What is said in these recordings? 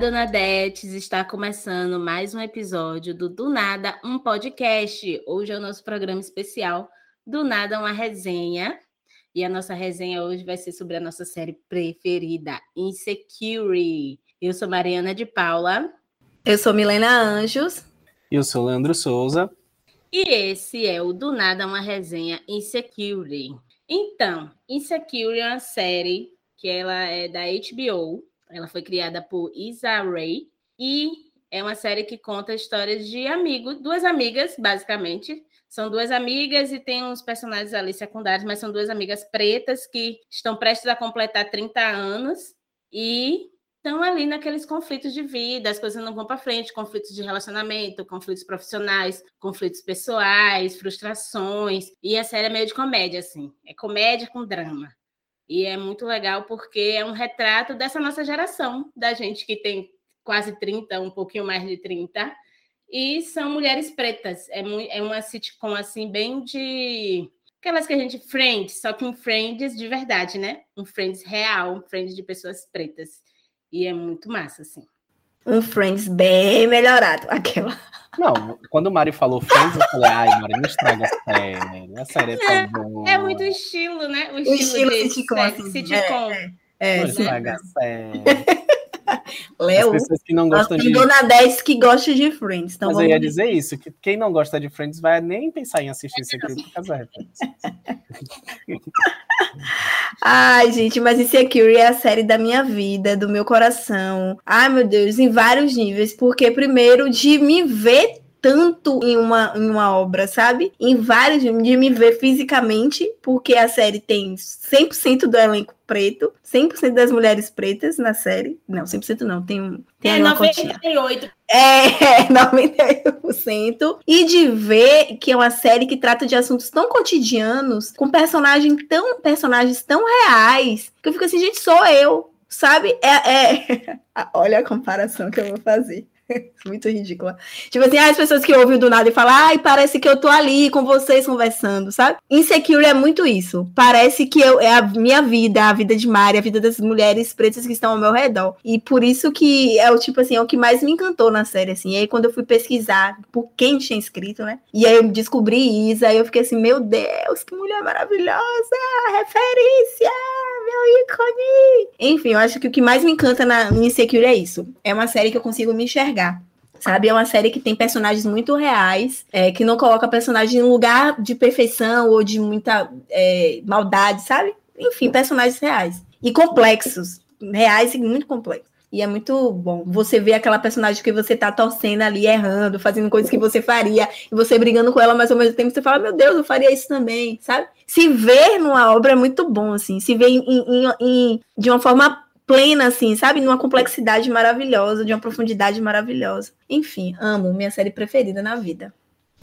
Dona Detes, está começando mais um episódio do Do Nada, um podcast. Hoje é o nosso programa especial Do Nada, uma resenha. E a nossa resenha hoje vai ser sobre a nossa série preferida, Insecurity. Eu sou Mariana de Paula. Eu sou Milena Anjos. E eu sou Leandro Souza. E esse é o Do Nada, uma resenha Insecurity. Então, Insecurity é uma série que ela é da HBO ela foi criada por Isa Ray e é uma série que conta histórias de amigos, duas amigas, basicamente. São duas amigas e tem uns personagens ali secundários, mas são duas amigas pretas que estão prestes a completar 30 anos e estão ali naqueles conflitos de vida, as coisas não vão para frente, conflitos de relacionamento, conflitos profissionais, conflitos pessoais, frustrações. E a série é meio de comédia, assim. É comédia com drama. E é muito legal porque é um retrato dessa nossa geração, da gente que tem quase 30, um pouquinho mais de 30, e são mulheres pretas. É, é uma sitcom assim, bem de. Aquelas que a gente. Friends, só que um Friends de verdade, né? Um Friends real, um Friends de pessoas pretas. E é muito massa, assim um Friends bem melhorado. Aquela. Não, quando o Mari falou Friends, eu falei, ai, Mari, não estraga a série. A série é tão é, boa. É muito estilo, né? O estilo, o estilo de sitcom. Assim, sitcom. É, é, não estraga a série. Léo, As pessoas que não gostam de... Dona 10 que gosta de Friends. Então Mas eu ia dizer isso, que quem não gosta de Friends vai nem pensar em assistir isso aqui por causa da Ai, gente, mas Insecure é a série da minha vida, do meu coração. Ai, meu Deus, em vários níveis. Porque, primeiro, de me ver tanto em uma, em uma obra, sabe? Em vários, de me ver fisicamente, porque a série tem 100% do elenco preto, 100% das mulheres pretas na série. Não, 100% não, tem, tem é, 98%. É, 98%. E de ver que é uma série que trata de assuntos tão cotidianos, com personagens tão, personagens tão reais, que eu fico assim, gente, sou eu, sabe? É, é... Olha a comparação que eu vou fazer. Muito ridícula. Tipo assim, as pessoas que ouvem do nada e falam, ai, parece que eu tô ali com vocês conversando, sabe? Insecure é muito isso. Parece que eu, é a minha vida, a vida de Mari, a vida das mulheres pretas que estão ao meu redor. E por isso que é o tipo assim, é o que mais me encantou na série, assim. E aí, quando eu fui pesquisar por quem tinha escrito, né? E aí eu descobri Isa, aí eu fiquei assim, meu Deus, que mulher maravilhosa! Referência! Meu ícone! Enfim, eu acho que o que mais me encanta na Insecure é isso. É uma série que eu consigo me enxergar Sabe, é uma série que tem personagens muito reais, é, que não coloca personagem em lugar de perfeição ou de muita é, maldade, sabe? Enfim, personagens reais. E complexos, reais e muito complexos. E é muito bom. Você vê aquela personagem que você tá torcendo ali, errando, fazendo coisas que você faria, e você brigando com ela, mas ao mesmo tempo você fala, meu Deus, eu faria isso também, sabe? Se ver numa obra é muito bom, assim. Se ver em, em, em, de uma forma plena, assim, sabe? Numa complexidade maravilhosa, de uma profundidade maravilhosa. Enfim, amo, minha série preferida na vida.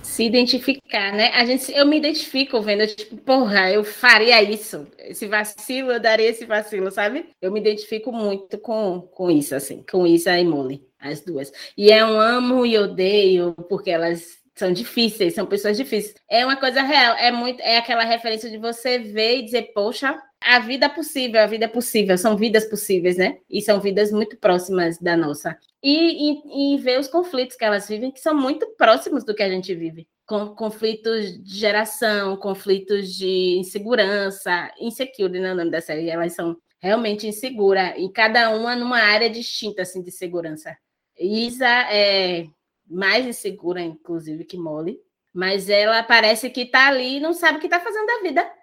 Se identificar, né? A gente, eu me identifico vendo, tipo, porra, eu faria isso. Esse vacilo, eu daria esse vacilo, sabe? Eu me identifico muito com, com isso, assim, com isso e Molly, as duas. E é um amo e odeio, porque elas são difíceis, são pessoas difíceis. É uma coisa real, é muito, é aquela referência de você ver e dizer, poxa, a vida é possível, a vida é possível, são vidas possíveis, né? E são vidas muito próximas da nossa. E, e, e ver os conflitos que elas vivem, que são muito próximos do que a gente vive. Com, conflitos de geração, conflitos de insegurança, insecure, né, o nome da série, elas são realmente inseguras, e cada uma numa área distinta, assim, de segurança. Isa é mais insegura, inclusive, que Molly, mas ela parece que tá ali e não sabe o que tá fazendo da vida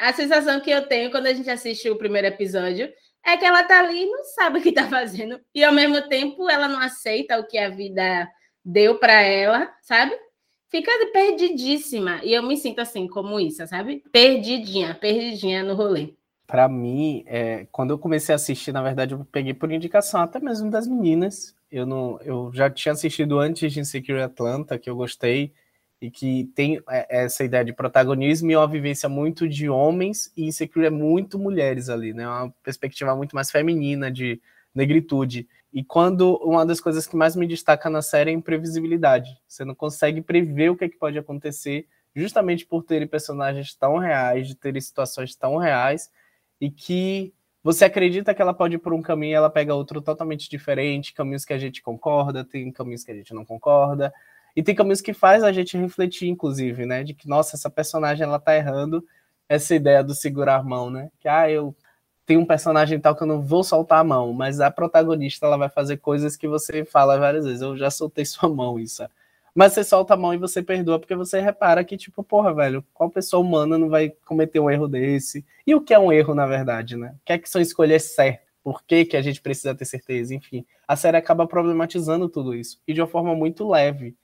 a sensação que eu tenho quando a gente assiste o primeiro episódio é que ela tá ali e não sabe o que tá fazendo. E ao mesmo tempo ela não aceita o que a vida deu para ela, sabe? Fica perdidíssima. E eu me sinto assim, como isso, sabe? Perdidinha, perdidinha no rolê. Para mim, é, quando eu comecei a assistir, na verdade, eu peguei por indicação até mesmo das meninas. Eu não, eu já tinha assistido antes de Insecure Atlanta, que eu gostei e que tem é, essa ideia de protagonismo e uma vivência muito de homens e Insecure é muito mulheres ali, né? Uma perspectiva muito mais feminina de negritude. E quando uma das coisas que mais me destaca na série é a imprevisibilidade. Você não consegue prever o que, é que pode acontecer, justamente por terem personagens tão reais, de terem situações tão reais, e que você acredita que ela pode ir por um caminho e ela pega outro totalmente diferente, caminhos que a gente concorda, tem caminhos que a gente não concorda, e tem caminhos que faz a gente refletir, inclusive, né? De que, nossa, essa personagem ela tá errando essa ideia do segurar a mão, né? Que, ah, eu tenho um personagem tal que eu não vou soltar a mão, mas a protagonista ela vai fazer coisas que você fala várias vezes, eu já soltei sua mão, isso. Mas você solta a mão e você perdoa porque você repara que, tipo, porra, velho, qual pessoa humana não vai cometer um erro desse? E o que é um erro, na verdade, né? O que é que são escolhas certas? Por que, que a gente precisa ter certeza? Enfim, a série acaba problematizando tudo isso. E de uma forma muito leve.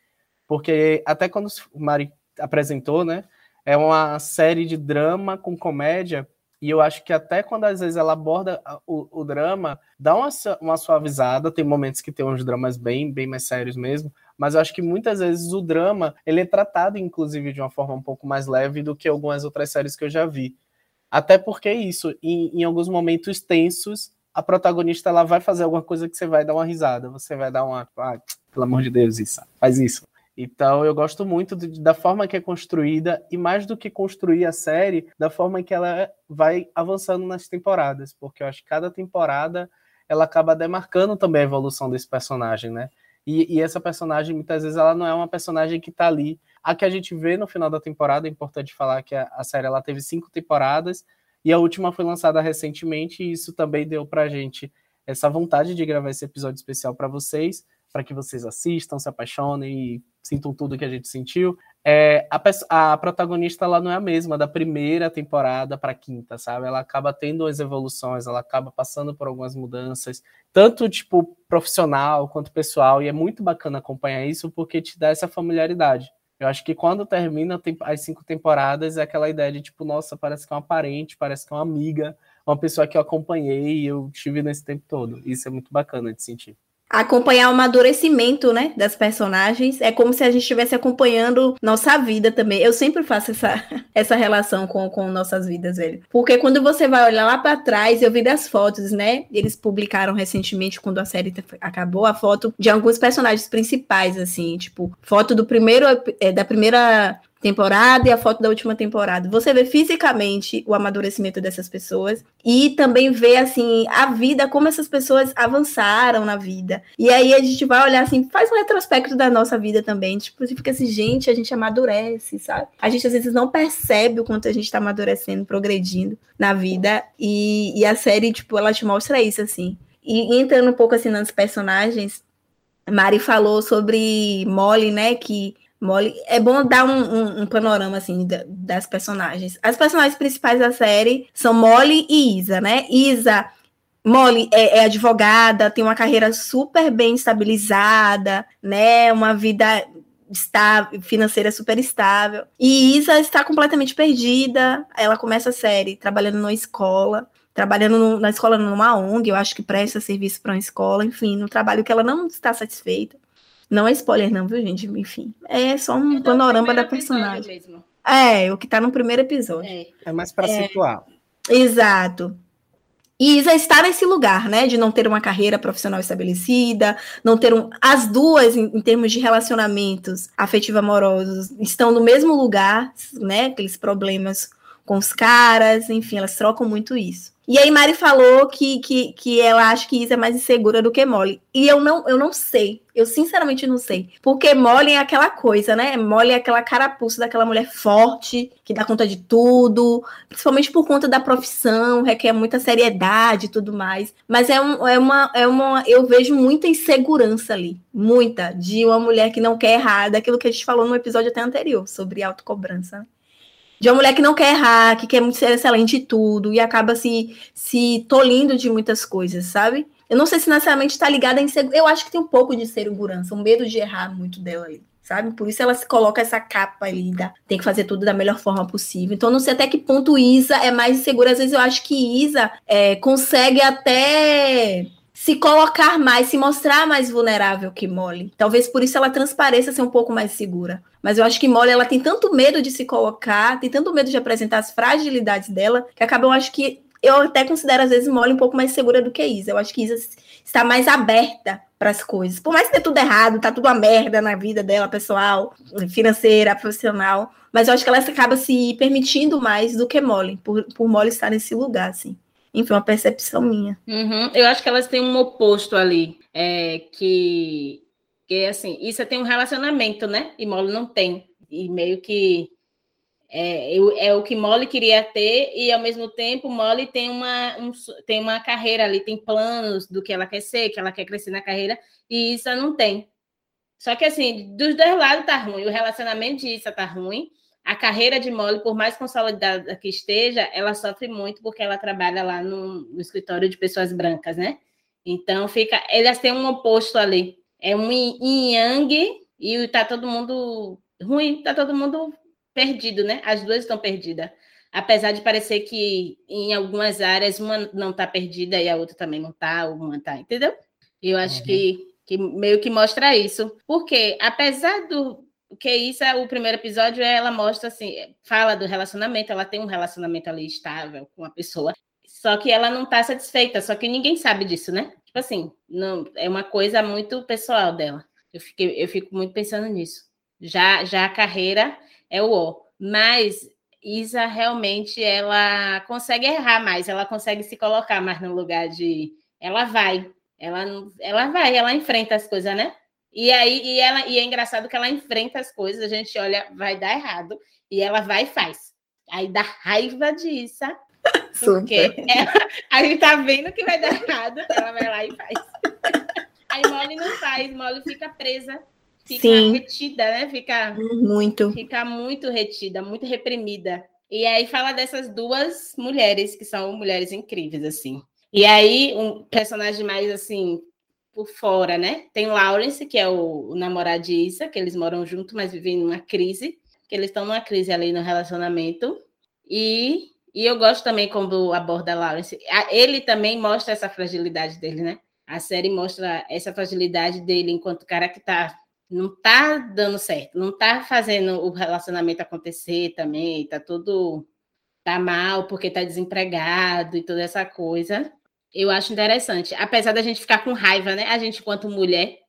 Porque até quando o Mari apresentou, né? É uma série de drama com comédia. E eu acho que até quando às vezes ela aborda o, o drama, dá uma, uma suavizada. Tem momentos que tem uns dramas bem, bem mais sérios mesmo mas eu acho que muitas vezes o drama ele é tratado, inclusive, de uma forma um pouco mais leve do que algumas outras séries que eu já vi. Até porque isso, em, em alguns momentos tensos, a protagonista ela vai fazer alguma coisa que você vai dar uma risada, você vai dar uma, ah, pelo amor de Deus, isso, faz isso. Então eu gosto muito de, da forma que é construída e mais do que construir a série, da forma que ela vai avançando nas temporadas, porque eu acho que cada temporada ela acaba demarcando também a evolução desse personagem, né? E, e, essa personagem, muitas vezes, ela não é uma personagem que está ali. A que a gente vê no final da temporada, é importante falar que a, a, série ela teve cinco temporadas e a última foi lançada recentemente, e isso também deu pra gente essa vontade de gravar esse episódio especial para vocês, para que vocês assistam, se apaixonem e sintam tudo que a gente sentiu. É, a, a, protagonista ela não é a mesma da primeira temporada para a quinta, sabe? Ela acaba tendo as evoluções, ela acaba passando por algumas mudanças, tanto tipo profissional quanto pessoal, e é muito bacana acompanhar isso porque te dá essa familiaridade. Eu acho que quando termina as cinco temporadas é aquela ideia de tipo, nossa, parece que é uma parente, parece que é uma amiga, uma pessoa que eu acompanhei e eu tive nesse tempo todo. Isso é muito bacana de sentir acompanhar o amadurecimento, né, das personagens. É como se a gente estivesse acompanhando nossa vida também. Eu sempre faço essa, essa relação com, com nossas vidas, velho. Porque quando você vai olhar lá para trás, eu vi das fotos, né? Eles publicaram recentemente, quando a série acabou, a foto de alguns personagens principais, assim, tipo, foto do primeiro, é, da primeira temporada e a foto da última temporada. Você vê fisicamente o amadurecimento dessas pessoas e também vê assim a vida, como essas pessoas avançaram na vida. E aí a gente vai olhar assim, faz um retrospecto da nossa vida também, tipo, você fica assim, gente, a gente amadurece, sabe? A gente às vezes não percebe o quanto a gente está amadurecendo, progredindo na vida e, e a série, tipo, ela te mostra isso assim. E entrando um pouco assim nos personagens, Mari falou sobre Molly, né, que Molly, é bom dar um, um, um panorama assim das personagens. As personagens principais da série são Molly e Isa, né? Isa, Molly é, é advogada, tem uma carreira super bem estabilizada, né? Uma vida está financeira super estável. E Isa está completamente perdida. Ela começa a série trabalhando numa escola, trabalhando no, na escola numa ONG, eu acho que presta serviço para uma escola, enfim, no trabalho que ela não está satisfeita. Não é spoiler, não, viu, gente? Enfim, é só um é panorama da personagem. Mesmo. É, o que tá no primeiro episódio. É, é mais para é, situar. Exato. E Isa está nesse lugar, né, de não ter uma carreira profissional estabelecida, não ter um. As duas, em, em termos de relacionamentos afetivo-amorosos, estão no mesmo lugar, né, aqueles problemas com os caras, enfim, elas trocam muito isso. E aí Mari falou que, que, que ela acha que Isa é mais insegura do que Molly. E eu não, eu não sei. Eu sinceramente não sei. Porque Molly é aquela coisa, né? Molly é aquela carapuça daquela mulher forte, que dá conta de tudo, principalmente por conta da profissão, requer muita seriedade e tudo mais. Mas é, um, é, uma, é uma. Eu vejo muita insegurança ali. Muita. De uma mulher que não quer errar, daquilo que a gente falou no episódio até anterior, sobre autocobrança. Né? De uma mulher que não quer errar, que quer muito ser excelente em tudo e acaba se, se tolindo de muitas coisas, sabe? Eu não sei se necessariamente está ligada em insegurança. Eu acho que tem um pouco de segurança, um medo de errar muito dela ali, sabe? Por isso ela se coloca essa capa ali, da, tem que fazer tudo da melhor forma possível. Então, não sei até que ponto Isa é mais insegura. Às vezes eu acho que Isa é, consegue até se colocar mais, se mostrar mais vulnerável que Molly. Talvez por isso ela transpareça ser um pouco mais segura. Mas eu acho que Molly ela tem tanto medo de se colocar, tem tanto medo de apresentar as fragilidades dela, que acaba eu acho que eu até considero às vezes Molly um pouco mais segura do que Isa. Eu acho que Isa está mais aberta para as coisas. Por mais que tenha tudo errado, tá tudo uma merda na vida dela, pessoal, financeira, profissional, mas eu acho que ela acaba se permitindo mais do que Molly, por, por Molly estar nesse lugar, assim. Enfim, uma percepção minha. Uhum. Eu acho que elas têm um oposto ali, é, que, que assim, isso tem um relacionamento, né? E Molly não tem. E meio que é, é, o que Molly queria ter, e ao mesmo tempo Molly tem uma, um, tem uma carreira ali, tem planos do que ela quer ser, que ela quer crescer na carreira, e isso não tem. Só que assim, dos dois lados tá ruim, o relacionamento de Issa tá ruim, a carreira de Molly, por mais consolidada que esteja, ela sofre muito porque ela trabalha lá no, no escritório de pessoas brancas, né? Então fica, elas têm um oposto ali. É um yin yang e tá todo mundo ruim, tá todo mundo perdido, né? As duas estão perdidas. Apesar de parecer que em algumas áreas uma não está perdida e a outra também não está, uma está, entendeu? Eu acho uhum. que, que meio que mostra isso. Porque, apesar do, que isso é o primeiro episódio, ela mostra assim, fala do relacionamento, ela tem um relacionamento ali estável com a pessoa, só que ela não está satisfeita, só que ninguém sabe disso, né? Tipo assim, não, é uma coisa muito pessoal dela. Eu, fiquei, eu fico muito pensando nisso. Já, já a carreira é o O, mas Isa realmente ela consegue errar mais, ela consegue se colocar mais no lugar de ela vai, ela ela vai, ela enfrenta as coisas, né? E aí, e, ela, e é engraçado que ela enfrenta as coisas, a gente olha, vai dar errado, e ela vai e faz. Aí dá raiva disso, porque ela, a gente tá vendo que vai dar errado, ela vai lá e faz. Aí Molly não faz, Molly fica presa, fica Sim. retida, né? Fica muito. Fica muito retida, muito reprimida. E aí fala dessas duas mulheres que são mulheres incríveis assim. E aí um personagem mais assim por fora, né? Tem Lawrence, que é o, o namorado de Issa, que eles moram juntos, mas vivem numa crise, que eles estão numa crise ali no relacionamento. E, e eu gosto também quando aborda Lawrence. Ele também mostra essa fragilidade dele, né? A série mostra essa fragilidade dele enquanto cara que tá não tá dando certo, não tá fazendo o relacionamento acontecer também, tá tudo tá mal porque tá desempregado e toda essa coisa. Eu acho interessante. Apesar da gente ficar com raiva, né? A gente, enquanto mulher,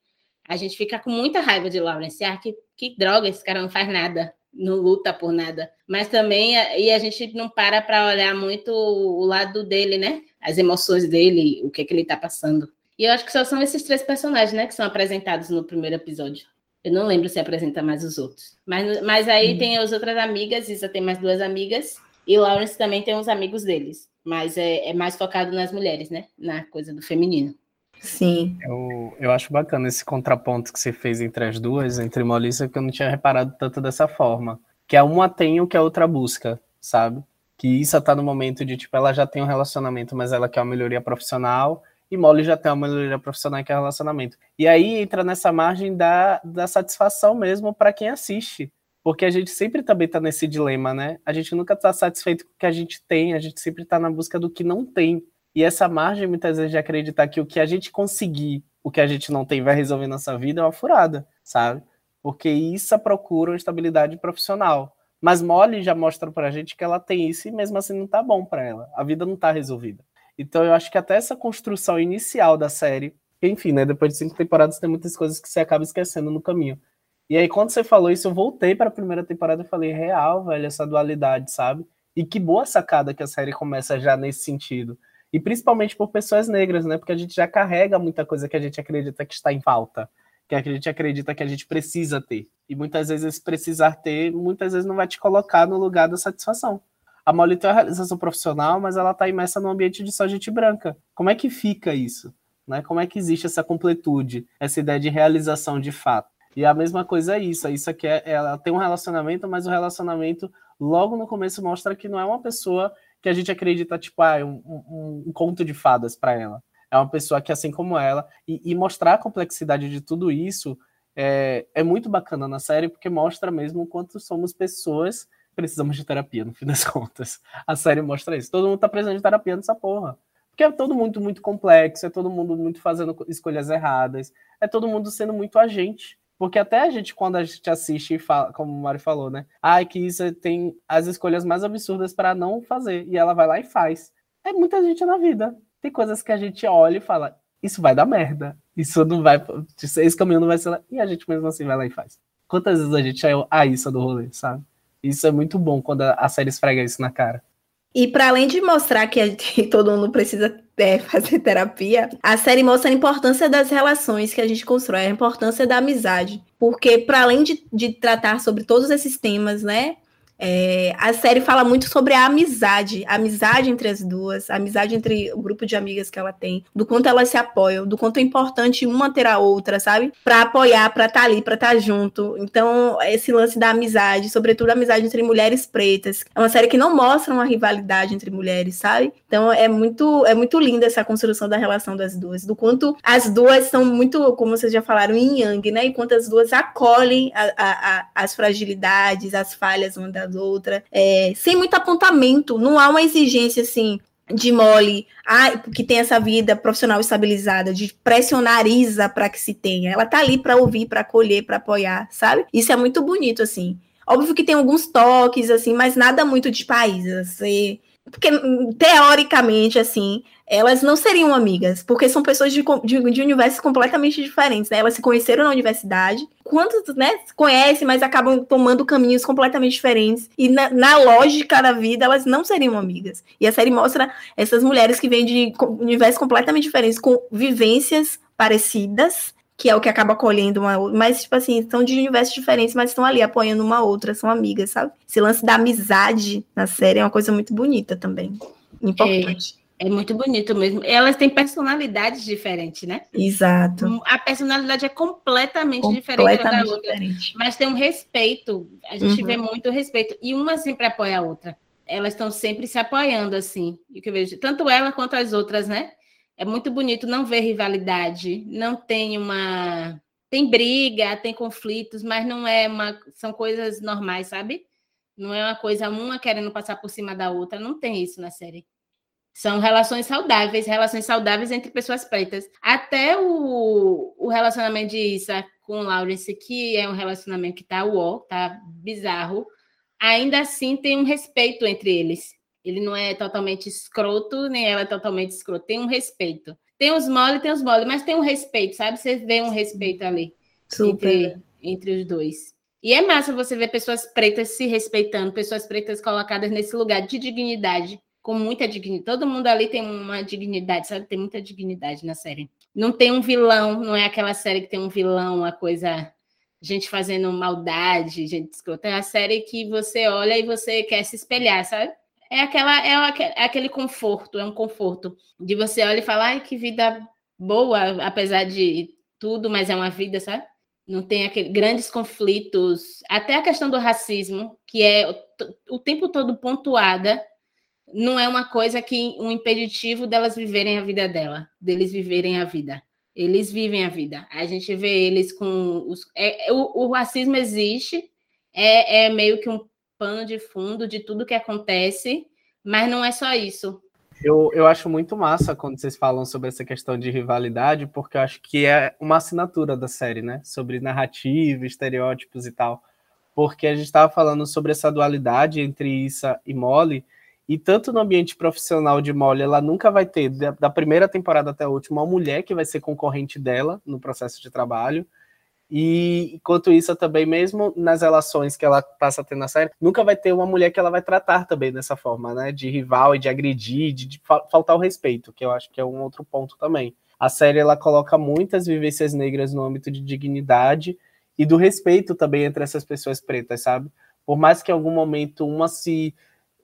a gente fica com muita raiva de Lawrence. Ah, que, que droga, esse cara não faz nada, não luta por nada. Mas também, e a gente não para para olhar muito o lado dele, né? As emoções dele, o que, é que ele tá passando. E eu acho que só são esses três personagens, né, que são apresentados no primeiro episódio. Eu não lembro se apresenta mais os outros. Mas, mas aí hum. tem as outras amigas, Isa tem mais duas amigas, e Lawrence também tem uns amigos deles mas é, é, mais focado nas mulheres, né? Na coisa do feminino. Sim. Eu, eu acho bacana esse contraponto que você fez entre as duas, entre Molissa, que eu não tinha reparado tanto dessa forma. Que a uma tem o que a outra busca, sabe? Que Issa tá no momento de, tipo, ela já tem um relacionamento, mas ela quer uma melhoria profissional, e Molly já tem uma melhoria profissional que é relacionamento. E aí entra nessa margem da, da satisfação mesmo para quem assiste. Porque a gente sempre também está nesse dilema, né? A gente nunca está satisfeito com o que a gente tem, a gente sempre está na busca do que não tem. E essa margem, muitas vezes, de acreditar que o que a gente conseguir, o que a gente não tem, vai resolver nossa vida, é uma furada, sabe? Porque isso procura uma estabilidade profissional. Mas Molly já mostra pra gente que ela tem isso e mesmo assim não tá bom para ela. A vida não tá resolvida. Então eu acho que até essa construção inicial da série, enfim, né, depois de cinco temporadas tem muitas coisas que você acaba esquecendo no caminho. E aí, quando você falou isso, eu voltei para a primeira temporada e falei, real, velho, essa dualidade, sabe? E que boa sacada que a série começa já nesse sentido. E principalmente por pessoas negras, né? Porque a gente já carrega muita coisa que a gente acredita que está em falta, que a gente acredita que a gente precisa ter. E muitas vezes esse precisar ter, muitas vezes não vai te colocar no lugar da satisfação. A Molly tem uma realização profissional, mas ela está imersa num ambiente de só gente branca. Como é que fica isso? Né? Como é que existe essa completude, essa ideia de realização de fato? E a mesma coisa é isso. Isso aqui é, ela tem um relacionamento, mas o relacionamento logo no começo mostra que não é uma pessoa que a gente acredita, tipo, ah, um, um, um conto de fadas para ela. É uma pessoa que, assim como ela, e, e mostrar a complexidade de tudo isso é, é, muito bacana na série, porque mostra mesmo o quanto somos pessoas que precisamos de terapia, no fim das contas. A série mostra isso. Todo mundo tá precisando de terapia nessa porra. Porque é todo mundo muito complexo, é todo mundo muito fazendo escolhas erradas, é todo mundo sendo muito agente. Porque até a gente, quando a gente assiste e fala, como o Mário falou, né? Ah, que isso tem as escolhas mais absurdas para não fazer. E ela vai lá e faz. É muita gente na vida. Tem coisas que a gente olha e fala, isso vai dar merda. Isso não vai. Esse caminho não vai ser lá. E a gente mesmo assim vai lá e faz. Quantas vezes a gente é a isso do rolê, sabe? Isso é muito bom quando a série esfrega isso na cara. E para além de mostrar que, que todo mundo precisa é, fazer terapia, a série mostra a importância das relações que a gente constrói, a importância da amizade. Porque, para além de, de tratar sobre todos esses temas, né? É, a série fala muito sobre a amizade, a amizade entre as duas, a amizade entre o grupo de amigas que ela tem, do quanto elas se apoiam, do quanto é importante uma ter a outra, sabe? Para apoiar, para estar tá ali, para estar tá junto. Então, esse lance da amizade, sobretudo a amizade entre mulheres pretas, é uma série que não mostra uma rivalidade entre mulheres, sabe? Então, é muito é muito linda essa construção da relação das duas, do quanto as duas são muito, como vocês já falaram, yin yang, né? E quanto as duas acolhem a, a, a, as fragilidades, as falhas uma da outra, é, sem muito apontamento, não há uma exigência assim de mole, ah, que tem essa vida profissional estabilizada, de pressionar Isa para que se tenha. Ela tá ali para ouvir, para acolher, para apoiar, sabe? Isso é muito bonito assim. Óbvio que tem alguns toques assim, mas nada muito de país, assim, porque teoricamente assim, elas não seriam amigas, porque são pessoas de, de, de, universos completamente diferentes, né? Elas se conheceram na universidade, quantos, né, se conhecem, mas acabam tomando caminhos completamente diferentes, e na, na, lógica da vida, elas não seriam amigas. E a série mostra essas mulheres que vêm de universos completamente diferentes, com vivências parecidas, que é o que acaba acolhendo uma outra, mas, tipo assim, são de universos diferentes, mas estão ali apoiando uma outra, são amigas, sabe? Esse lance da amizade na série é uma coisa muito bonita também, importante. É. É muito bonito mesmo. Elas têm personalidades diferentes, né? Exato. A personalidade é completamente, completamente diferente da outra. Diferente. Mas tem um respeito. A gente uhum. vê muito respeito. E uma sempre apoia a outra. Elas estão sempre se apoiando, assim. E que eu vejo, tanto ela quanto as outras, né? É muito bonito não ver rivalidade. Não tem uma. Tem briga, tem conflitos, mas não é uma. São coisas normais, sabe? Não é uma coisa uma querendo passar por cima da outra. Não tem isso na série. São relações saudáveis, relações saudáveis entre pessoas pretas. Até o, o relacionamento de Issa com Lawrence, que é um relacionamento que tá uó, tá bizarro, ainda assim tem um respeito entre eles. Ele não é totalmente escroto, nem ela é totalmente escroto. Tem um respeito. Tem os mole, tem os mole, mas tem um respeito, sabe? Você vê um respeito ali entre, entre os dois. E é massa você ver pessoas pretas se respeitando, pessoas pretas colocadas nesse lugar de dignidade com muita dignidade. Todo mundo ali tem uma dignidade, sabe? Tem muita dignidade na série. Não tem um vilão, não é aquela série que tem um vilão, uma coisa. Gente fazendo maldade, gente escrota. É a série que você olha e você quer se espelhar, sabe? É, aquela, é, é aquele conforto, é um conforto de você olhar e falar, ai, que vida boa, apesar de tudo, mas é uma vida, sabe? Não tem aquele, grandes conflitos, até a questão do racismo, que é o tempo todo pontuada não é uma coisa que um impeditivo delas viverem a vida dela, deles viverem a vida. Eles vivem a vida. A gente vê eles com os. É, o, o, racismo existe, é, é meio que um pano de fundo de tudo que acontece, mas não é só isso. Eu, eu acho muito massa quando vocês falam sobre essa questão de rivalidade, porque eu acho que é uma assinatura da série, né? Sobre narrativa, estereótipos e tal. Porque a gente estava falando sobre essa dualidade entre Issa e Molly, e tanto no ambiente profissional de Molly, ela nunca vai ter, da, primeira temporada até a última, uma mulher que vai ser concorrente dela no processo de trabalho. E enquanto isso, também, mesmo nas relações que ela passa a ter na série, nunca vai ter uma mulher que ela vai tratar também dessa forma, né? De rival e de agredir, de, de faltar o respeito, que eu acho que é um outro ponto também. A série ela coloca muitas vivências negras no âmbito de dignidade e do respeito também entre essas pessoas pretas, sabe? Por mais que em algum momento uma se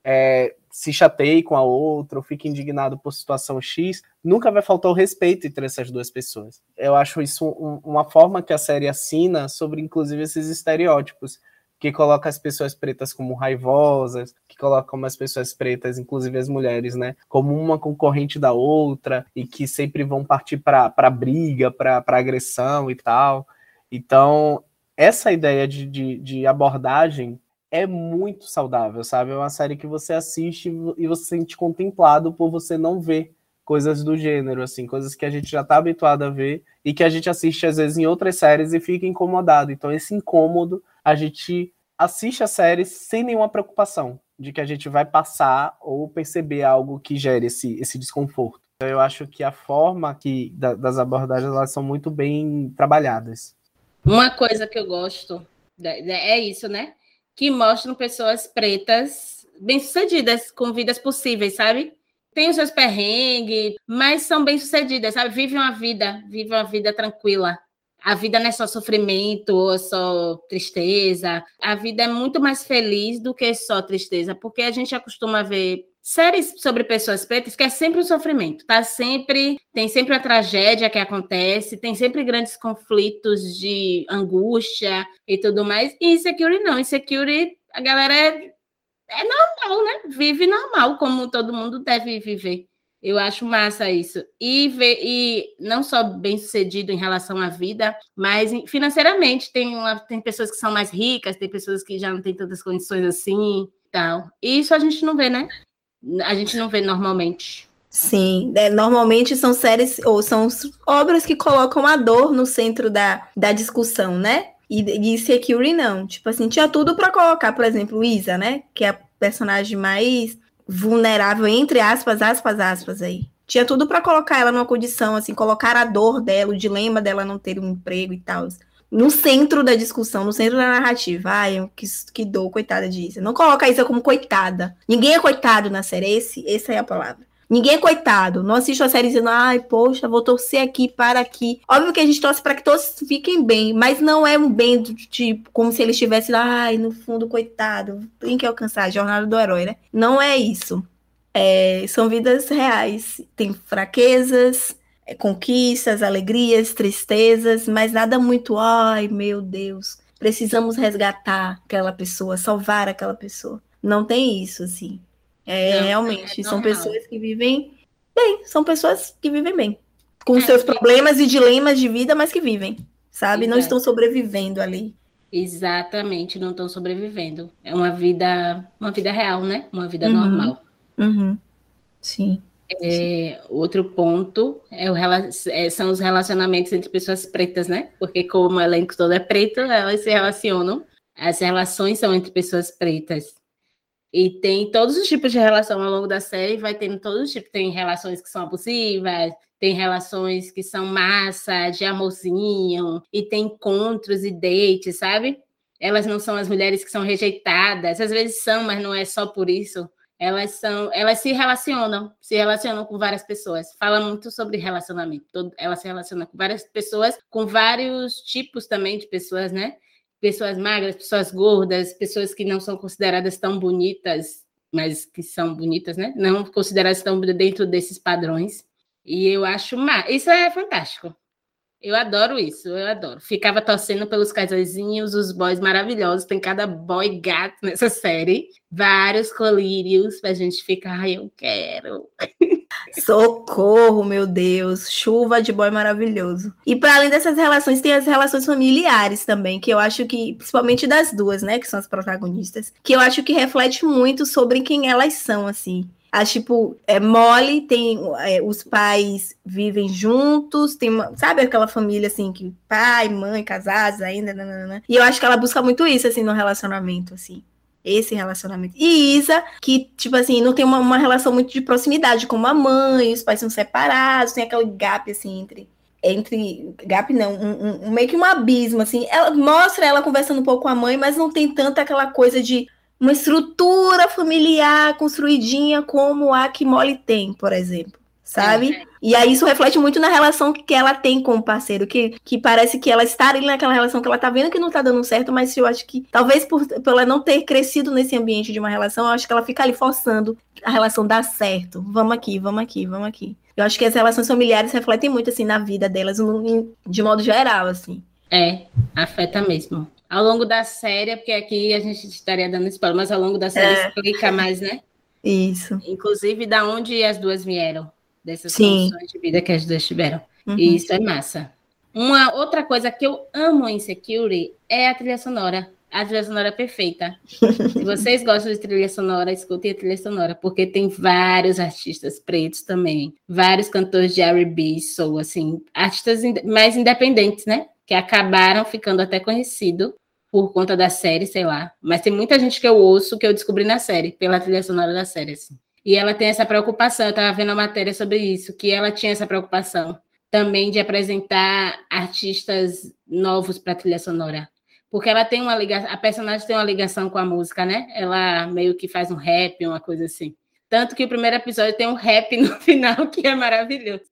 é, se chateie com a outra ou fique indignado por situação X, nunca vai faltar o respeito entre essas duas pessoas. Eu acho isso um, uma forma que a série assina sobre, inclusive, esses estereótipos, que coloca as pessoas pretas como raivosas, que coloca as pessoas pretas, inclusive as mulheres, né, como uma concorrente da outra e que sempre vão partir para briga, para agressão e tal. Então, essa ideia de, de, de abordagem é muito saudável, sabe? É uma série que você assiste e você se sente contemplado por você não ver coisas do gênero, assim, coisas que a gente já está habituado a ver e que a gente assiste às vezes em outras séries e fica incomodado. Então, esse incômodo, a gente assiste a série sem nenhuma preocupação de que a gente vai passar ou perceber algo que gere esse, esse desconforto. Então, eu acho que a forma que da, das abordagens elas são muito bem trabalhadas. Uma coisa que eu gosto é isso, né? Que mostram pessoas pretas bem-sucedidas, com vidas possíveis, sabe? Tem os seus perrengues, mas são bem-sucedidas, sabe? Vivem uma vida, vivem uma vida tranquila. A vida não é só sofrimento ou só tristeza. A vida é muito mais feliz do que só tristeza, porque a gente acostuma ver séries sobre pessoas pretas que é sempre um sofrimento, tá sempre tem sempre a tragédia que acontece, tem sempre grandes conflitos de angústia e tudo mais. E Insecurity não, Insecurity a galera é, é normal, né? Vive normal como todo mundo deve viver. Eu acho massa isso. E, ver, e não só bem sucedido em relação à vida, mas financeiramente. Tem, uma, tem pessoas que são mais ricas, tem pessoas que já não têm tantas condições assim. Tal. E isso a gente não vê, né? A gente não vê normalmente. Sim, é, normalmente são séries ou são obras que colocam a dor no centro da, da discussão, né? E, e Security não. Tipo assim, tinha tudo para colocar, por exemplo, Isa, né? Que é a personagem mais vulnerável, entre aspas, aspas, aspas aí. Tinha tudo para colocar ela numa condição, assim, colocar a dor dela, o dilema dela não ter um emprego e tal no centro da discussão, no centro da narrativa. Ai, que, que dor, coitada disso. Não coloca isso como coitada. Ninguém é coitado na série, Esse, essa é a palavra. Ninguém é coitado. Não assiste a série dizendo, ai, poxa, vou torcer aqui para aqui. Óbvio que a gente torce para que todos fiquem bem, mas não é um bem do tipo, como se eles estivessem lá, ai, no fundo, coitado, tem que alcançar a jornada do herói, né? Não é isso. É, são vidas reais. Tem fraquezas, é, conquistas, alegrias, tristezas, mas nada muito, ai meu Deus, precisamos resgatar aquela pessoa, salvar aquela pessoa. Não tem isso, assim. É, Não, realmente, é são pessoas que vivem bem, são pessoas que vivem bem. Com é, seus problemas e dilemas de vida, mas que vivem, sabe? Não estão sobrevivendo ali. Exatamente, não estão sobrevivendo. É uma vida, uma vida real, né? Uma vida uhum. normal. Uhum. Sim. É, outro ponto é o, é, são os relacionamentos entre pessoas pretas, né? Porque como o elenco todo é preto, elas se relacionam. As relações são entre pessoas pretas. E tem todos os tipos de relação ao longo da série, vai tendo todos os tipos. Tem relações que são abusivas, tem relações que são massa, de amorzinho, e tem encontros e dates, sabe? Elas não são as mulheres que são rejeitadas, às vezes são, mas não é só por isso elas são, elas se relacionam, se relacionam com várias pessoas. Fala muito sobre relacionamento. Todo, ela se relaciona com várias pessoas, com vários tipos também de pessoas, né? Pessoas magras, pessoas gordas, pessoas que não são consideradas tão bonitas, mas que são bonitas, né? Não consideradas tão dentro desses padrões. E eu acho, isso é fantástico. Eu adoro isso, eu adoro. Ficava torcendo pelos casaizinhos, os boys maravilhosos. Tem cada boy gato nessa série. Vários colírios pra gente ficar, ai, eu quero. Socorro, meu Deus. Chuva de boy maravilhoso. E para além dessas relações, tem as relações familiares também, que eu acho que, principalmente das duas, né, que são as protagonistas, que eu acho que reflete muito sobre quem elas são, assim. A, tipo, é mole, tem é, os pais vivem juntos, tem uma, sabe aquela família assim que pai, mãe, casados ainda, nanana. e eu acho que ela busca muito isso assim no relacionamento assim. Esse relacionamento. E Isa, que, tipo assim, não tem uma, uma relação muito de proximidade com a mãe, os pais são separados, tem aquele gap, assim, entre entre gap não, um, um, meio que um abismo assim. Ela mostra ela conversando um pouco com a mãe, mas não tem tanta aquela coisa de uma estrutura familiar construidinha como a que Molly tem, por exemplo, sabe? É. E aí isso reflete muito na relação que ela tem com o parceiro, que, que parece que ela está ali naquela relação que ela tá vendo que não tá dando certo, mas eu acho que talvez por, por ela não ter crescido nesse ambiente de uma relação, eu acho que ela fica ali forçando a relação dar certo. Vamos aqui, vamos aqui, vamos aqui. Eu acho que as relações familiares refletem muito assim na vida delas, de modo geral, assim. É, afeta mesmo. Ao longo da série, porque aqui a gente estaria dando spoiler, mas ao longo da série é. explica mais, né? Isso. Inclusive, da onde as duas vieram, dessas Sim. condições de vida que as duas tiveram. Uhum. E isso é massa. Uma outra coisa que eu amo em Security é a trilha sonora. A trilha sonora é perfeita. Se vocês gostam de trilha sonora, escutem a trilha sonora, porque tem vários artistas pretos também, vários cantores de R&B, soul, assim, artistas mais independentes, né? Que acabaram ficando até conhecidos por conta da série, sei lá. Mas tem muita gente que eu ouço que eu descobri na série, pela trilha sonora da série, assim. E ela tem essa preocupação, eu estava vendo a matéria sobre isso, que ela tinha essa preocupação também de apresentar artistas novos para trilha sonora. porque ela tem uma ligação, a personagem tem uma ligação com a música, né? Ela meio que faz um rap, uma coisa assim. Tanto que o primeiro episódio tem um rap no final que é maravilhoso.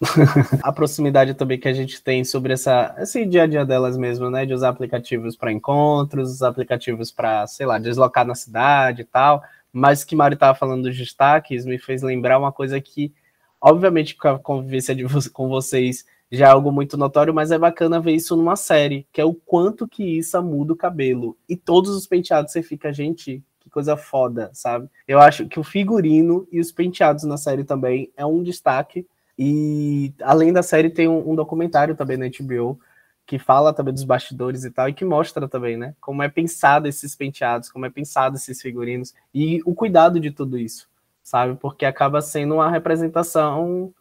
a proximidade também que a gente tem sobre essa, esse dia a dia delas mesmo, né? De usar aplicativos para encontros, aplicativos para, sei lá, deslocar na cidade e tal. Mas que Mário estava falando dos destaques me fez lembrar uma coisa que, obviamente, com a convivência de, com vocês já é algo muito notório, mas é bacana ver isso numa série, que é o quanto que isso muda o cabelo. E todos os penteados você fica, gente, que coisa foda, sabe? Eu acho que o figurino e os penteados na série também é um destaque e além da série, tem um, um, documentário também na HBO que fala também dos bastidores e tal, e que mostra também, né? Como é pensado esses penteados, como é pensado esses figurinos e o cuidado de tudo isso, sabe? Porque acaba sendo uma representação,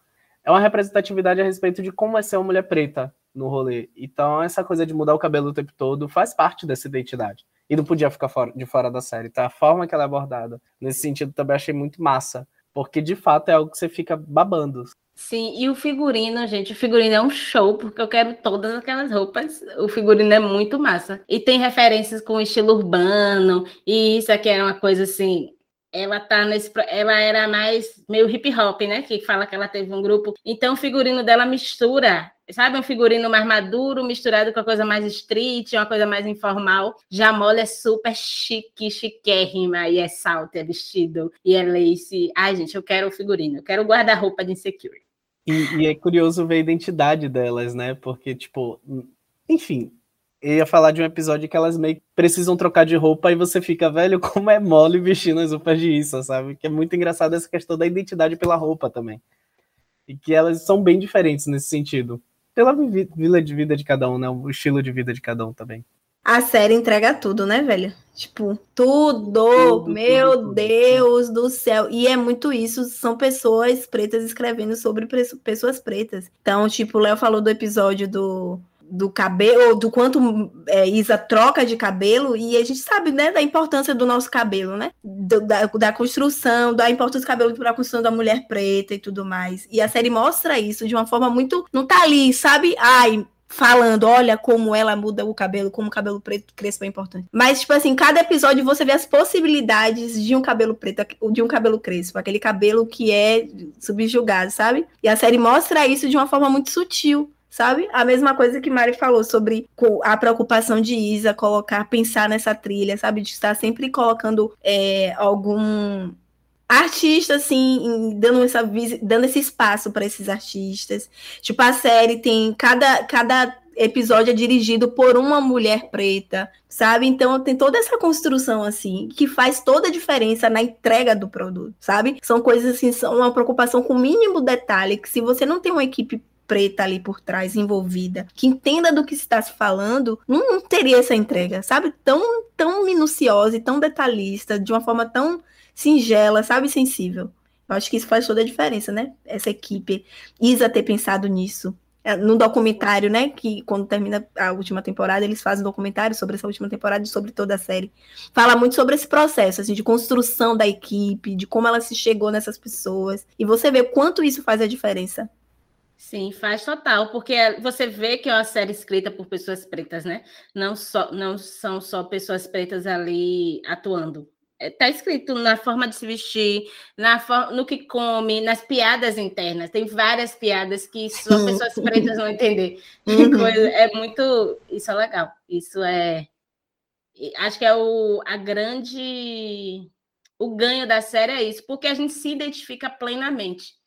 é uma representatividade a respeito de como é ser uma mulher preta no rolê. Então, essa coisa de mudar o cabelo o tempo todo faz parte dessa identidade. E não podia ficar fora, de fora da série. Então, a forma que ela é abordada, nesse sentido, também achei muito massa. Porque, de fato, é algo que você fica babando. Sim, e o figurino, gente, o figurino é um show, porque eu quero todas aquelas roupas. O figurino é muito massa. E tem referências com estilo urbano, e isso aqui era uma coisa assim. Ela tá nesse. Ela era mais meio hip hop, né? Que fala que ela teve um grupo. Então o figurino dela mistura, sabe? Um figurino mais maduro, misturado com a coisa mais street, uma coisa mais informal. Já mole é super chique, chiquérrima, e é salto, é vestido, e é lace. Ai, gente, eu quero o figurino, eu quero guarda-roupa de insecure. E, e, é curioso ver a identidade delas, né? Porque, tipo, enfim, eu ia falar de um episódio que elas meio que precisam trocar de roupa e você fica, velho, como é mole vestindo as roupas de isso, sabe? Que é muito engraçado essa questão da identidade pela roupa também. E que elas são bem diferentes nesse sentido. Pela vila de vida de cada um, né? O estilo de vida de cada um também. A série entrega tudo, né, velho? Tipo, tudo, tudo meu tudo, Deus tudo. do céu. E é muito isso, são pessoas pretas escrevendo sobre pessoas pretas. Então, tipo, o Léo falou do episódio do, do cabelo, do quanto é, Isa troca de cabelo, e a gente sabe, né, da importância do nosso cabelo, né? Do, da, da construção, da importância do cabelo para a construção da mulher preta e tudo mais. E a série mostra isso de uma forma muito. Não tá ali, sabe? Ai, falando, olha como ela muda o cabelo, como o cabelo preto cresce é importante. Mas, tipo assim, cada episódio você vê as possibilidades de um cabelo preto, de um cabelo crespo, aquele cabelo que é subjugado, sabe? E a série mostra isso de uma forma muito sutil. Sabe? A mesma coisa que Mari falou sobre a preocupação de Isa colocar, pensar nessa trilha, sabe? De estar sempre colocando é, algum artista, assim, dando, essa, dando esse espaço para esses artistas. Tipo, a série tem cada, cada episódio é dirigido por uma mulher preta, sabe? Então tem toda essa construção assim que faz toda a diferença na entrega do produto, sabe? São coisas assim, são uma preocupação com o mínimo detalhe que se você não tem uma equipe preta ali por trás envolvida, que entenda do que está se falando, não, não teria essa entrega, sabe? Tão tão minuciosa e tão detalhista, de uma forma tão singela, sabe, sensível. Eu acho que isso faz toda a diferença, né? Essa equipe, Isa ter pensado nisso. É, no documentário, né? Que quando termina a última temporada, eles fazem um documentário sobre essa última temporada e sobre toda a série. Fala muito sobre esse processo, assim, de construção da equipe, de como ela se chegou nessas pessoas. E você vê quanto isso faz a diferença. Sim, faz total, porque você vê que é uma série escrita por pessoas pretas, né? Não, só, não são só pessoas pretas ali atuando Está escrito na forma de se vestir, na forma, no que come, nas piadas internas. Tem várias piadas que só pessoas pretas vão entender. Uhum. É muito. Isso é legal. Isso é. Acho que é o, a grande. O ganho da série é isso, porque a gente se identifica plenamente.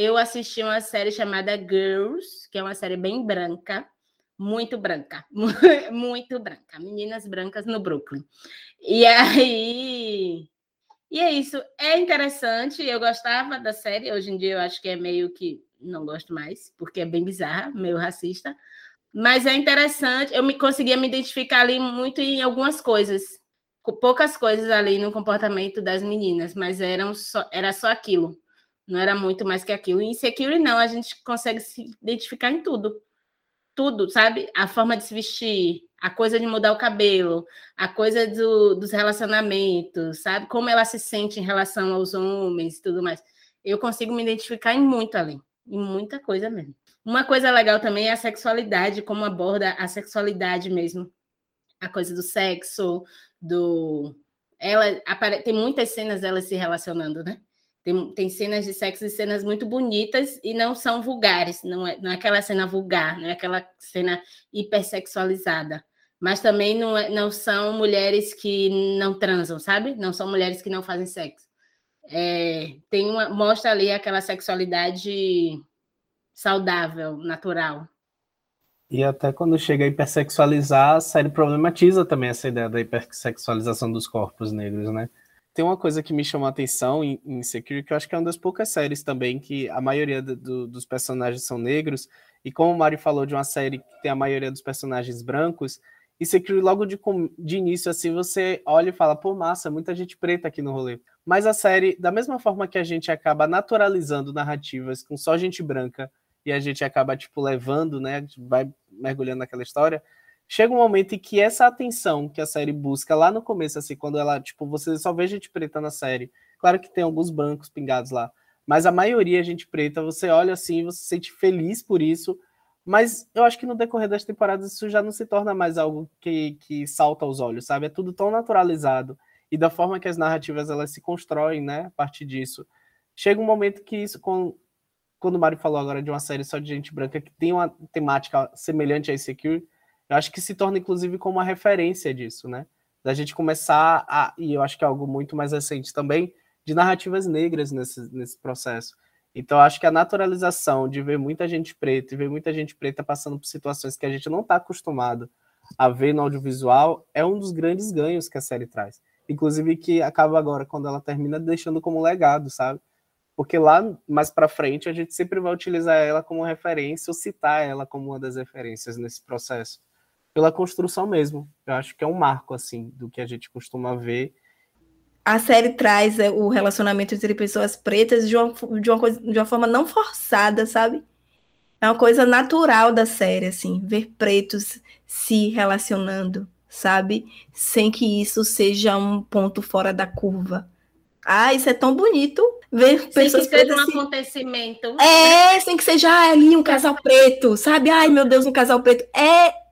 Eu assisti uma série chamada Girls, que é uma série bem branca, muito branca, muito branca, meninas brancas no Brooklyn. E aí, e é isso, é interessante, eu gostava da série, hoje em dia eu acho que é meio que não gosto mais, porque é bem bizarra, meio racista, mas é interessante, eu me conseguia me identificar ali muito em algumas coisas, poucas coisas ali no comportamento das meninas, mas eram só, era só aquilo, não era muito mais que aquilo. E Security não, a gente consegue se identificar em tudo tudo, sabe? A forma de se vestir, a coisa de mudar o cabelo, a coisa do, dos relacionamentos, sabe? Como ela se sente em relação aos homens e tudo mais. Eu consigo me identificar em muito além, em muita coisa mesmo. Uma coisa legal também é a sexualidade, como aborda a sexualidade mesmo a coisa do sexo, do. Ela tem muitas cenas dela se relacionando, né? Tem, tem cenas de sexo e cenas muito bonitas e não são vulgares, não é, não é aquela cena vulgar, não é aquela cena hipersexualizada. Mas também não, é, não são mulheres que não transam, sabe? Não são mulheres que não fazem sexo. É, tem uma, mostra ali aquela sexualidade saudável, natural. E até quando chega a hipersexualizar, a série problematiza também essa ideia da hipersexualização dos corpos negros, né? Tem uma coisa que me chamou a atenção em, em Secure, que eu acho que é uma das poucas séries também que a maioria do, do, dos personagens são negros, e como o Mário falou de uma série que tem a maioria dos personagens brancos, e Secure logo de, de início, assim, você olha e fala, pô, massa, muita gente preta aqui no rolê. Mas a série, da mesma forma que a gente acaba naturalizando narrativas com só gente branca, e a gente acaba, tipo, levando, né, vai mergulhando naquela história, chega um momento em que essa atenção que a série busca lá no começo, assim, quando ela, tipo, você só vê gente preta na série. Claro que tem alguns brancos pingados lá, mas a maioria é gente preta. Você olha assim, você se sente feliz por isso, mas eu acho que no decorrer das temporadas isso já não se torna mais algo que, que salta aos olhos, sabe? É tudo tão naturalizado e da forma que as narrativas elas se constroem, né, a partir disso. Chega um momento que isso, com, quando o Mário falou agora de uma série só de gente branca que tem uma temática semelhante a Insecure, eu acho que se torna, inclusive, como uma referência disso, né? Da gente começar a. E eu acho que é algo muito mais recente também, de narrativas negras nesse, nesse processo. Então, acho que a naturalização de ver muita gente preta e ver muita gente preta passando por situações que a gente não está acostumado a ver no audiovisual é um dos grandes ganhos que a série traz. Inclusive, que acaba agora, quando ela termina, deixando como legado, sabe? Porque lá mais para frente a gente sempre vai utilizar ela como referência ou citar ela como uma das referências nesse processo pela construção mesmo. Eu acho que é um marco, assim, do que a gente costuma ver. A série traz é, o relacionamento entre pessoas pretas de uma, de, uma coisa, de uma forma não forçada, sabe? É uma coisa natural da série, assim, ver pretos se relacionando, sabe? Sem que isso seja um ponto fora da curva. Ah, isso é tão bonito ver sem pessoas que seja um assim. acontecimento. É, sem que seja ah, ali um casal preto, sabe? Ai, meu Deus, um casal preto. É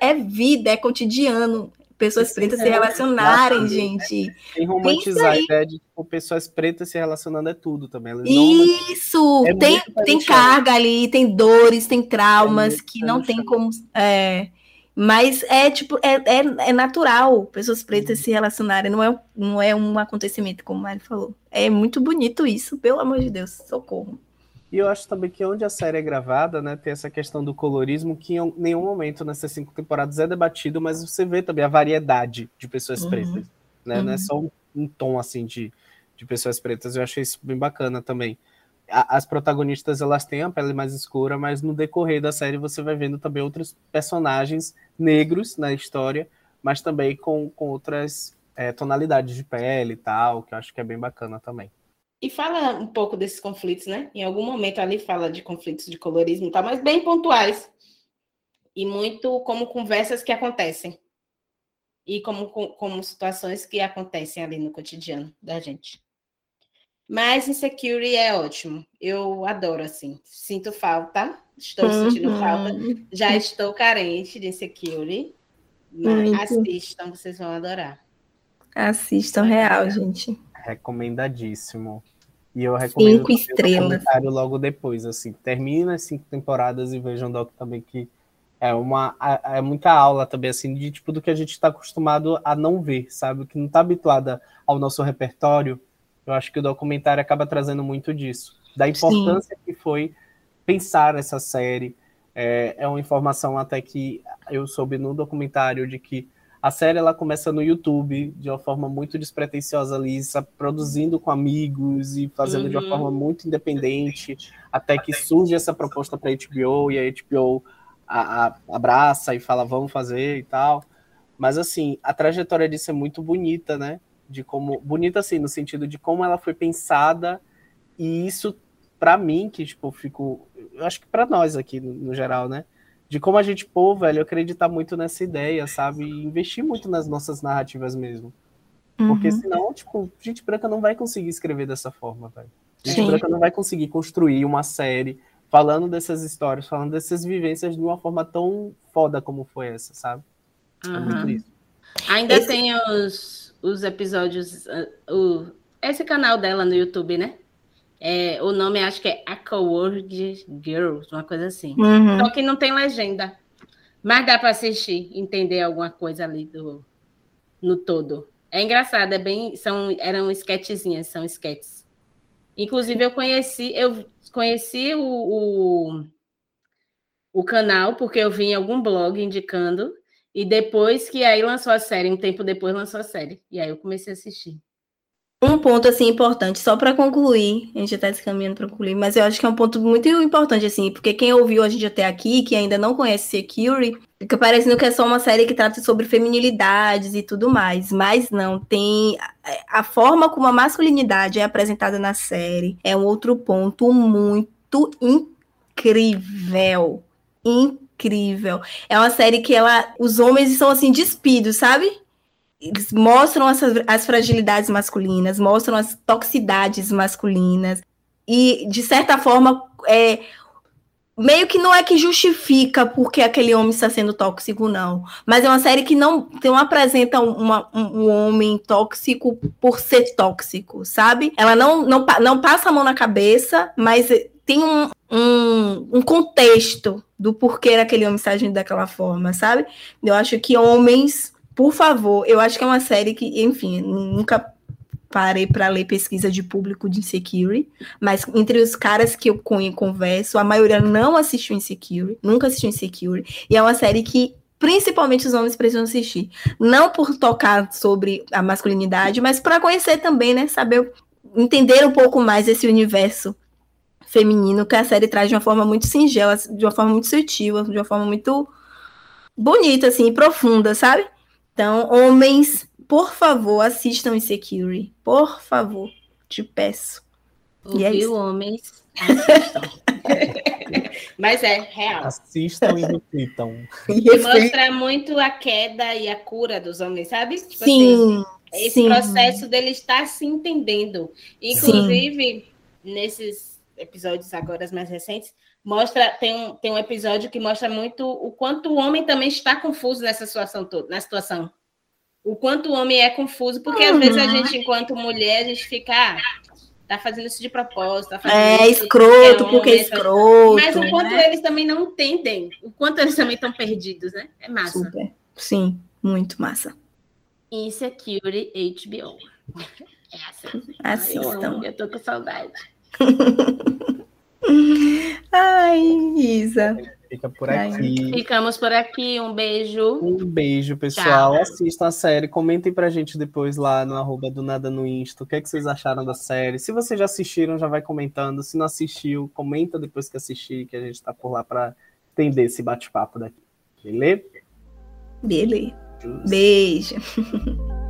é vida, é cotidiano. Pessoas pretas se relacionarem, gente. Tem romantizar a ideia de tipo, pessoas pretas se relacionando é tudo também. Elas Isso! É tem, tem carga ali, tem dores, tem traumas é que não tem como. É, mas é tipo, é, é, é natural pessoas pretas se relacionarem, não é, não é um acontecimento, como o Mário falou. É muito bonito isso, pelo amor de Deus, socorro. E eu acho também que onde a série é gravada, né, tem essa questão do colorismo que em nenhum momento nessas cinco temporadas é debatido, mas você vê também a variedade de pessoas uhum. pretas, né? Uhum. Não é uhum. só um, um, tom assim de, de pessoas pretas. Eu achei isso bem bacana também. A, as protagonistas elas têm a pele mais escura, mas no decorrer da série você vai vendo também outros personagens negros na história, mas também com, com outras é, tonalidades de pele e tal, que eu acho que é bem bacana também. E fala um pouco desses conflitos, né? Em algum momento ali fala de conflitos de colorismo e tal, mas bem pontuais. E muito como conversas que acontecem. E como, como situações que acontecem ali no cotidiano da gente. Mas Insecurity é ótimo. Eu adoro, assim. Sinto falta. Estou uhum. sentindo falta. Já estou carente de Insecurity. Mas assistam, vocês vão adorar. Assistam real, gente. Recomendadíssimo. E eu recomendo cinco estrelas. logo depois, assim, termina as cinco temporadas e vejam Doc também que é uma é muita aula também assim de tipo do que a gente está acostumado a não ver, sabe, que não está habituada ao nosso repertório. Eu acho que o documentário acaba trazendo muito disso, da importância Sim. que foi pensar essa série. É, é uma informação até que eu soube no documentário de que a série ela começa no YouTube de uma forma muito despretensiosa, Lisa, produzindo com amigos e fazendo uhum. de uma uhum. forma muito independente, até que surge essa proposta para a HBO e a HBO a, a, abraça e fala vamos fazer e tal. Mas assim, a trajetória disso é muito bonita, né? De como bonita assim no sentido de como ela foi pensada e isso para mim que tipo fico, eu acho que para nós aqui no, no geral, né? De como a gente, pô, velho, acreditar muito nessa ideia, sabe? E investir muito nas nossas narrativas mesmo. Porque uhum. senão, tipo, gente branca não vai conseguir escrever dessa forma, velho. Gente Sim. branca não vai conseguir construir uma série falando dessas histórias, falando dessas vivências de uma forma tão foda como foi essa, sabe? Uhum. É muito isso. Ainda Esse... tem os, os episódios. Uh, o, esse canal dela no YouTube, né? É, o nome acho que é Aquaworld Girls, uma coisa assim. Uhum. Só que não tem legenda. Mas dá para assistir, entender alguma coisa ali do, no todo. É engraçado, é bem. São, eram sketchzinhas, são sketches. Inclusive, eu conheci, eu conheci o, o, o canal, porque eu vi em algum blog indicando, e depois que aí lançou a série, um tempo depois lançou a série. E aí eu comecei a assistir. Um ponto assim importante, só para concluir, a gente já está caminhando para concluir, mas eu acho que é um ponto muito importante assim, porque quem ouviu a gente até aqui, que ainda não conhece Security, fica parecendo que é só uma série que trata sobre feminilidades e tudo mais, mas não, tem a forma como a masculinidade é apresentada na série é um outro ponto muito incrível. Incrível. É uma série que ela os homens são assim despidos, sabe? Eles mostram as, fragilidades masculinas, mostram as toxicidades masculinas, e, de certa forma, é, meio que não é que justifica porque aquele homem está sendo tóxico, não. Mas é uma série que não, não apresenta uma, um, um, homem tóxico por ser tóxico, sabe? Ela não, não, não passa a mão na cabeça, mas tem um, um, um contexto do porquê aquele homem está agindo daquela forma, sabe? Eu acho que homens por favor, eu acho que é uma série que, enfim, nunca parei para ler pesquisa de público de Insecurity, mas entre os caras que eu converso, a maioria não assistiu Insecurity, nunca assistiu Insecurity, e é uma série que principalmente os homens precisam assistir. Não por tocar sobre a masculinidade, mas para conhecer também, né, saber entender um pouco mais esse universo feminino que a série traz de uma forma muito singela, de uma forma muito sutil, de uma forma muito bonita assim, profunda, sabe? Então, homens, por favor, assistam Insecurity. Por favor, te peço. Ouviu, e é homens? Assistam. Mas é real. Assistam e reflitam. E mostra muito a queda e a cura dos homens, sabe? Tipo sim. Assim, esse sim. processo dele estar se entendendo. Inclusive, sim. nesses episódios agora mais recentes, mostra tem um, tem um episódio que mostra muito o quanto o homem também está confuso nessa situação toda, na situação. O quanto o homem é confuso, porque uhum. às vezes a gente, enquanto mulher, a gente fica, ah, tá fazendo isso de propósito, tá fazendo é isso escroto, porque é escroto. Mas o quanto né? eles também não entendem, o quanto eles também estão perdidos, né? É massa. Super. Sim, muito massa. Insecurity HBO. É assim. Assistam. Eu, eu tô com saudade. Ai, Isa. Fica por aqui. Ficamos por aqui. Um beijo. Um beijo, pessoal. Tchau. Assistam a série. Comentem pra gente depois lá no arroba do Nada no Insta. O que, é que vocês acharam da série? Se vocês já assistiram, já vai comentando. Se não assistiu, comenta depois que assistir, que a gente tá por lá pra entender esse bate-papo daqui. Beleza? Beleza. Beijo.